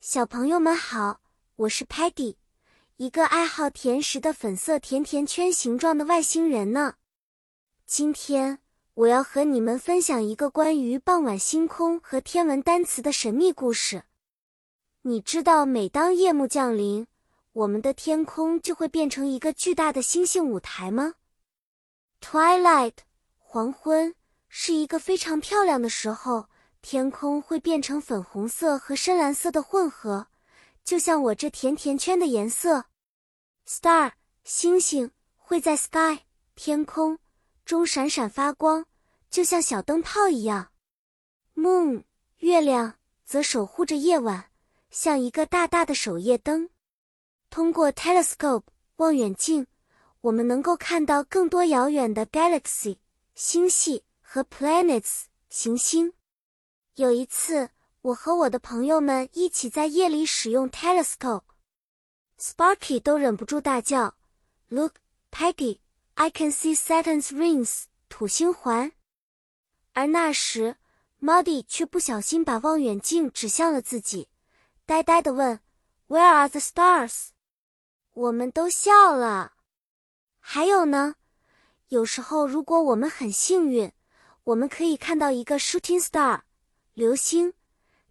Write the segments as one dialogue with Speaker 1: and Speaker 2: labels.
Speaker 1: 小朋友们好，我是 Peggy，一个爱好甜食的粉色甜甜圈形状的外星人呢。今天我要和你们分享一个关于傍晚星空和天文单词的神秘故事。你知道，每当夜幕降临，我们的天空就会变成一个巨大的星星舞台吗？Twilight，黄昏，是一个非常漂亮的时候。天空会变成粉红色和深蓝色的混合，就像我这甜甜圈的颜色。Star 星星会在 sky 天空中闪闪发光，就像小灯泡一样。Moon 月亮则守护着夜晚，像一个大大的守夜灯。通过 telescope 望远镜，我们能够看到更多遥远的 galaxy 星系和 planets 行星。有一次，我和我的朋友们一起在夜里使用 telescope，Sparky 都忍不住大叫：“Look, Peggy, I can see Saturn's rings，土星环。”而那时，Muddy 却不小心把望远镜指向了自己，呆呆地问：“Where are the stars？” 我们都笑了。还有呢，有时候如果我们很幸运，我们可以看到一个 shooting star。流星，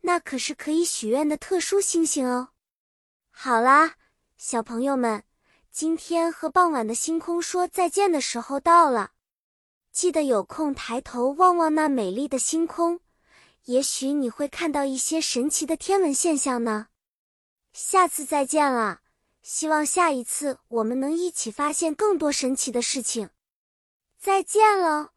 Speaker 1: 那可是可以许愿的特殊星星哦。好啦，小朋友们，今天和傍晚的星空说再见的时候到了，记得有空抬头望望那美丽的星空，也许你会看到一些神奇的天文现象呢。下次再见了，希望下一次我们能一起发现更多神奇的事情。再见了。